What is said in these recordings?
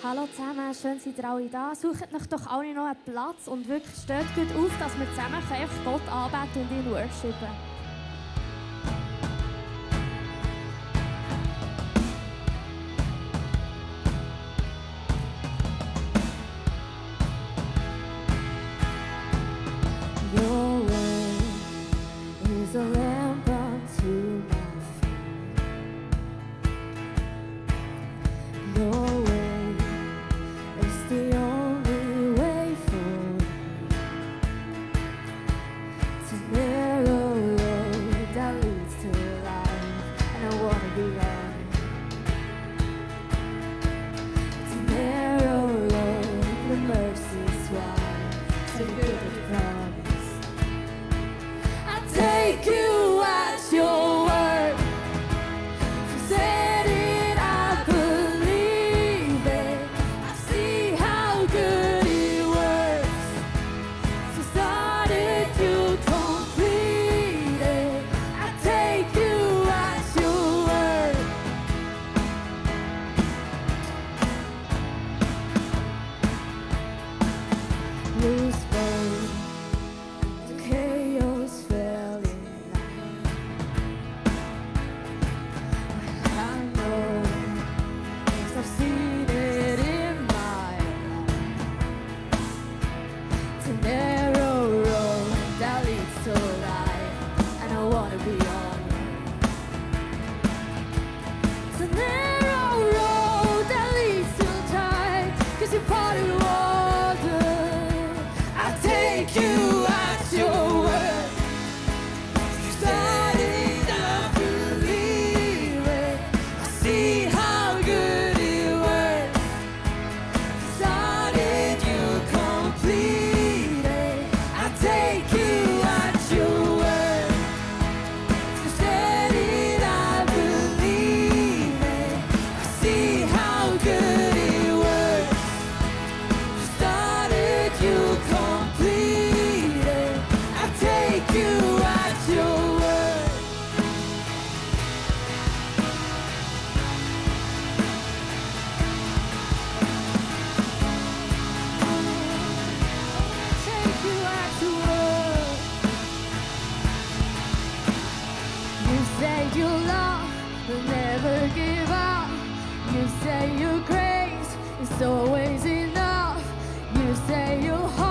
Hallo zusammen, schön seid ihr alle da. Sucht euch doch alle noch einen Platz und wirklich steht gut auf, dass wir zusammen Gott anbeten und ihn worshipen. say your grace is always enough. You say your heart.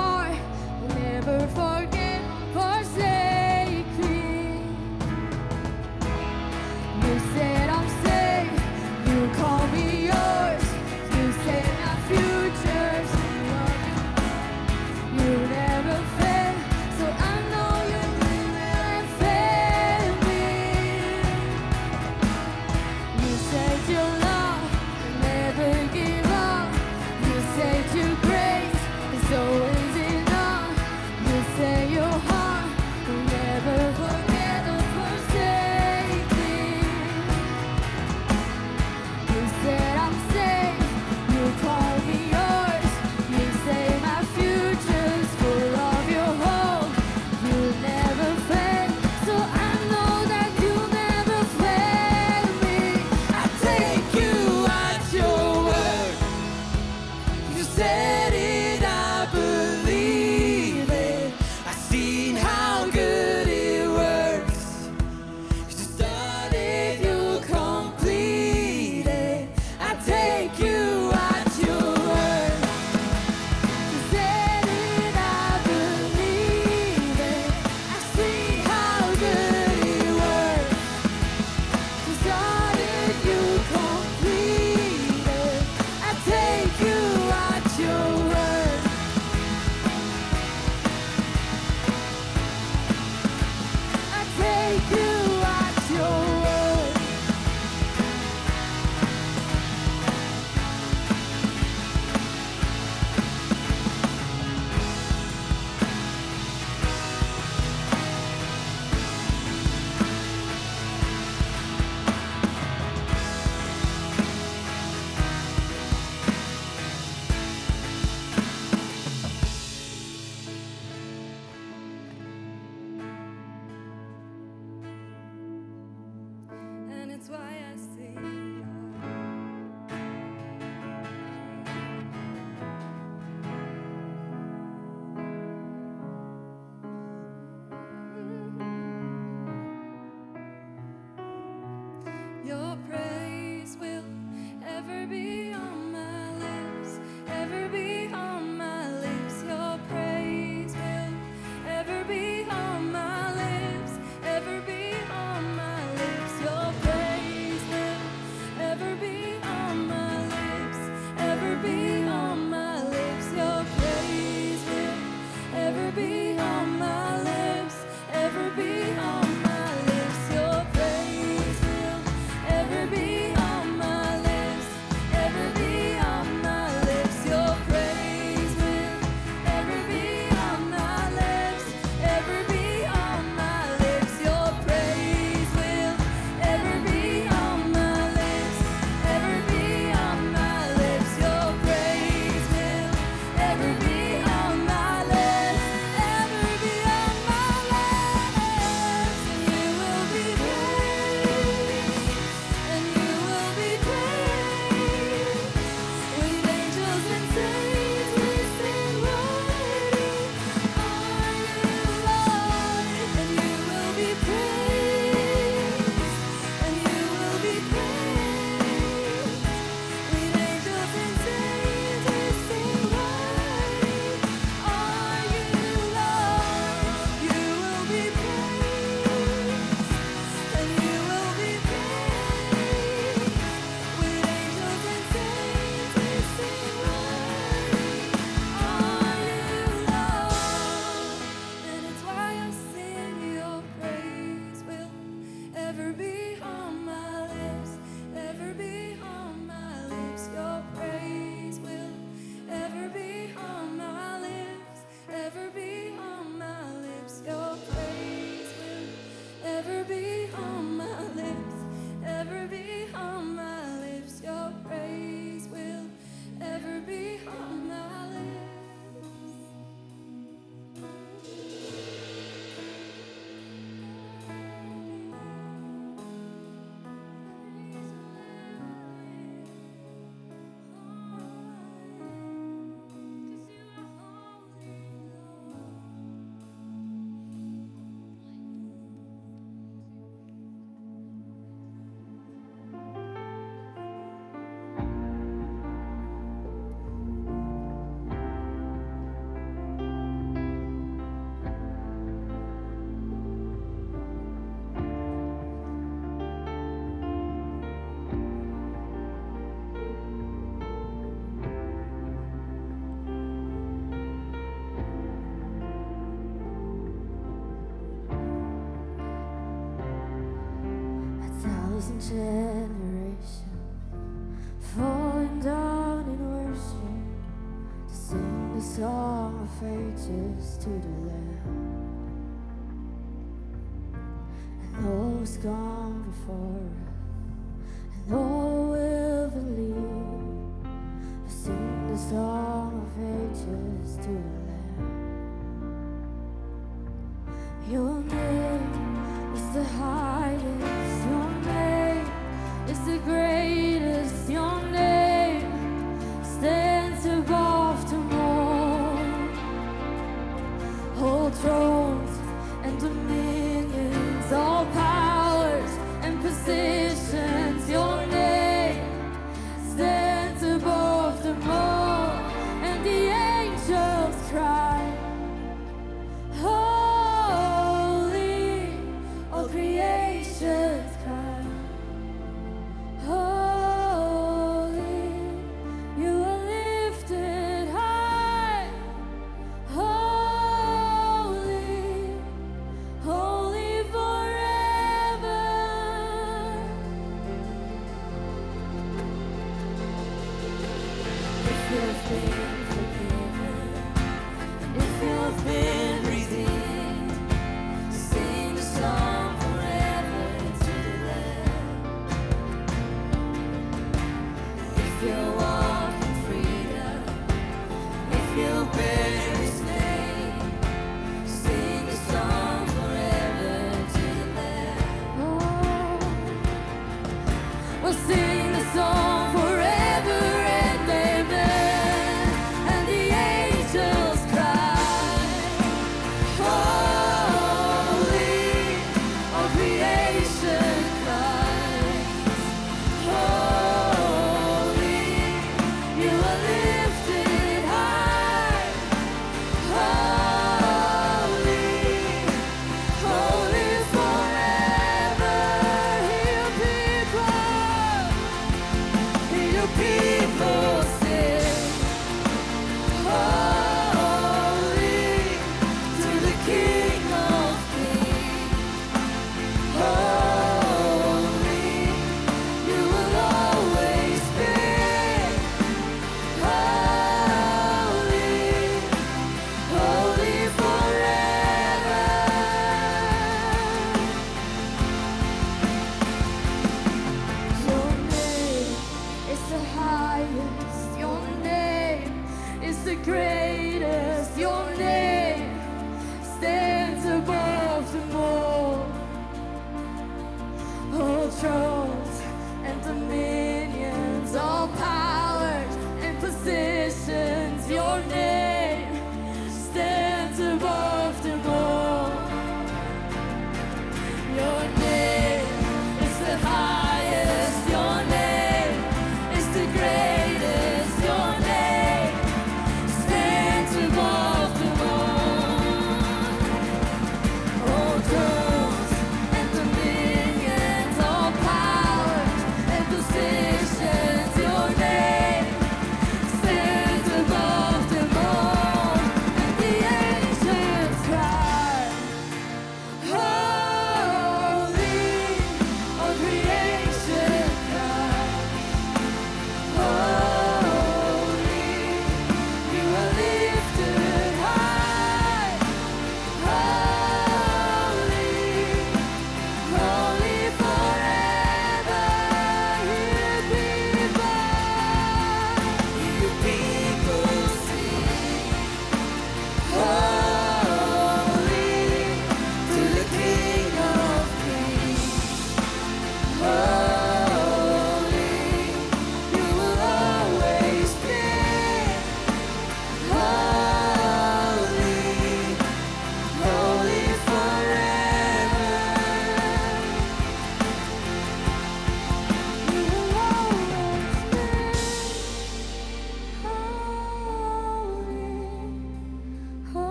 song of ages to the land. And all's gone before us, and all will believe. I sing the song of ages to the land. great is your name.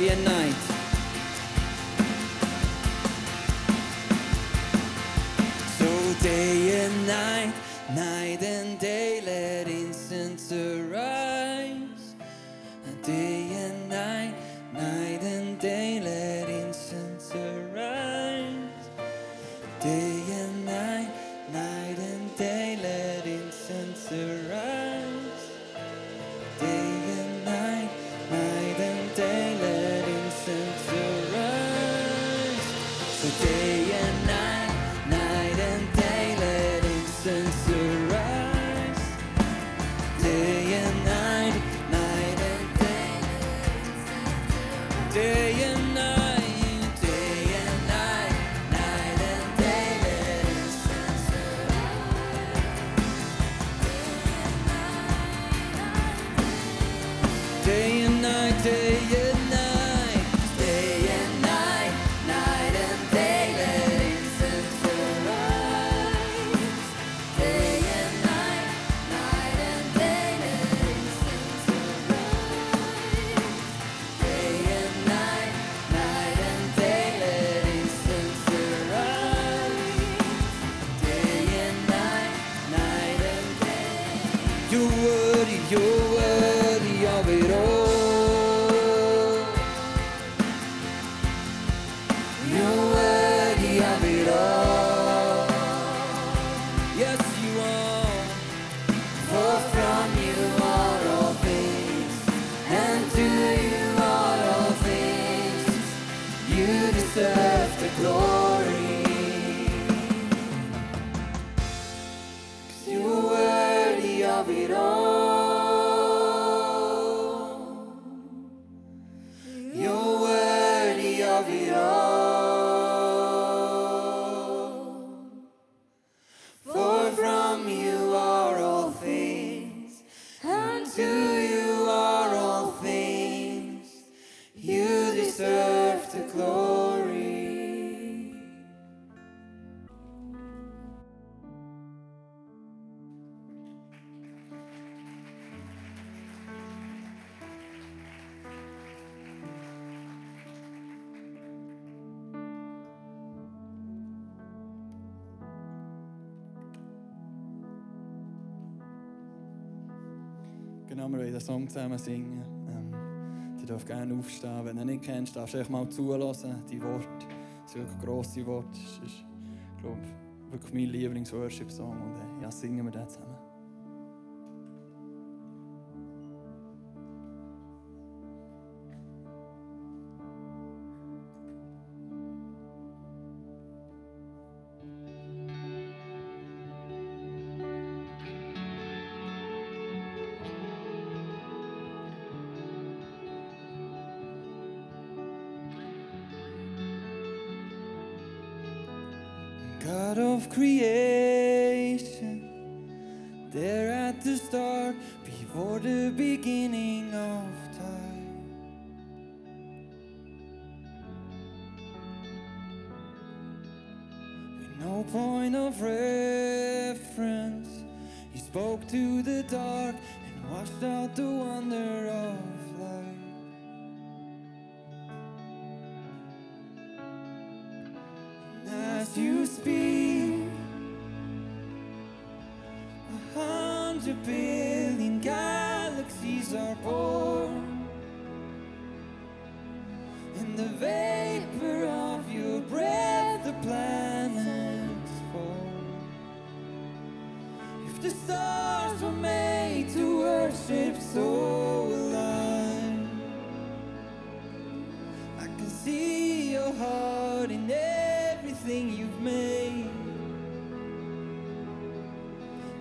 day and night. you. glory. Genau, wir wollen den Song zusammen singen. darf gerne aufstehen. Wenn du ihn nicht kennst, darfst du echt mal zulassen, die Worte. Das sind wirklich grosse Worte. Das ist, glaube ich, wirklich mein Lieblings-Worship-Song. Und äh, ja, singen wir den zusammen. God of creation, there at the start, before the beginning of time. With no point of reference, He spoke to the dark and washed out the the stars were made to worship so alive. I can see your heart in everything you've made.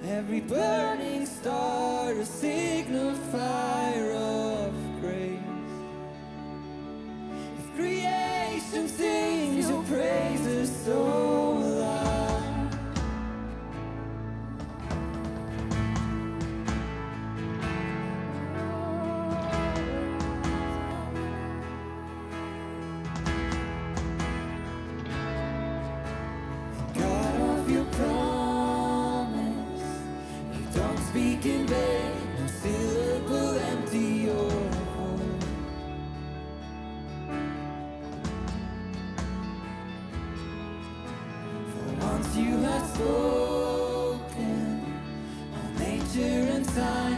Every burning star, a signifier of grace. If creation sings your praises so you have spoken, on nature and time.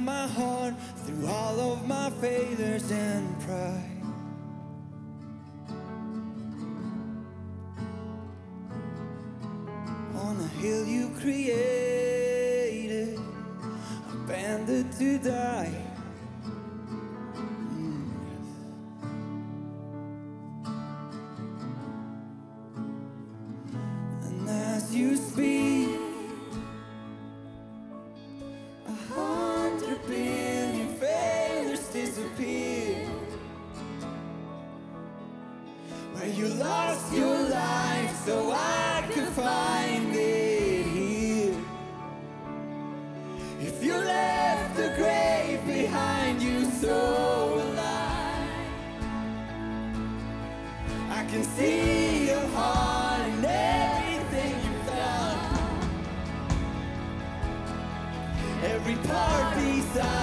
my heart through all of my failures and pride. On a hill you created, abandoned to die. can see your heart in everything you've found. Every part beside.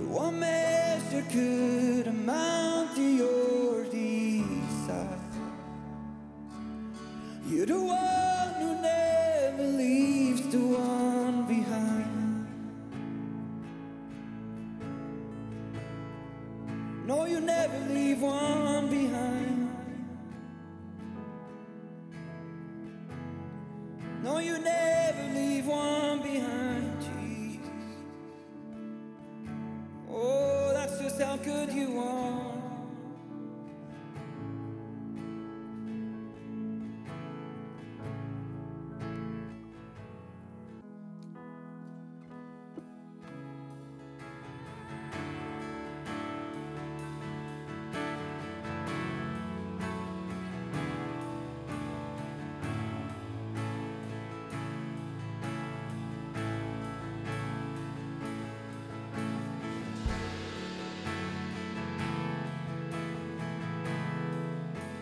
For what measure could amount to your desire? You're the one.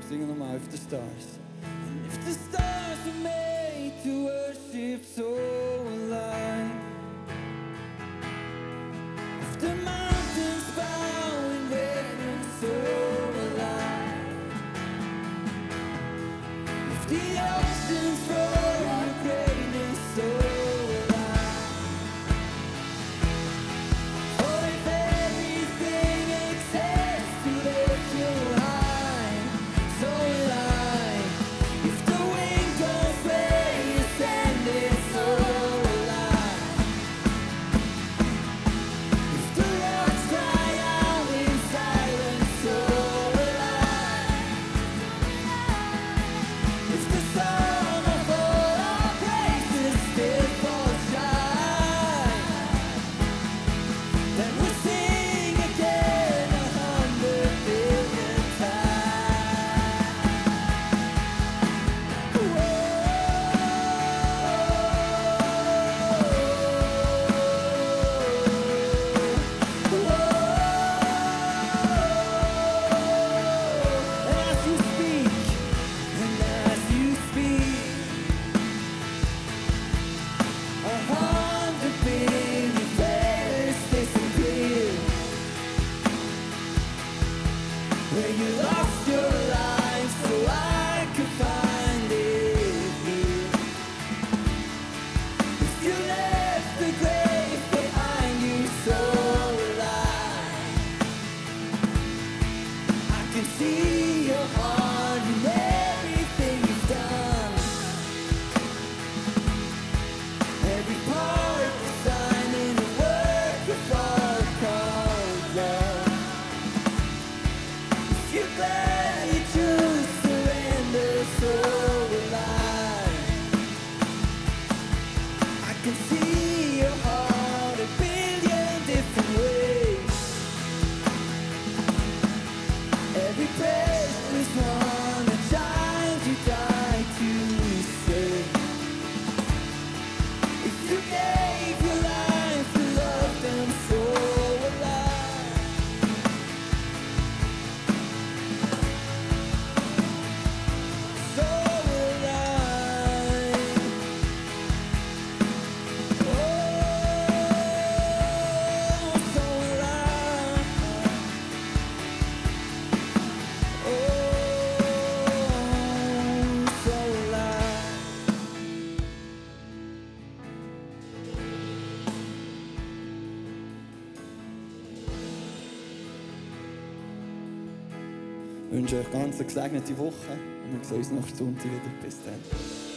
singing them out if the stars. And if the stars were made to worship so see. Wünsche euch ganz eine gesegnete Woche und wir sehen uns nächsten Sonntag wieder. Bis dann.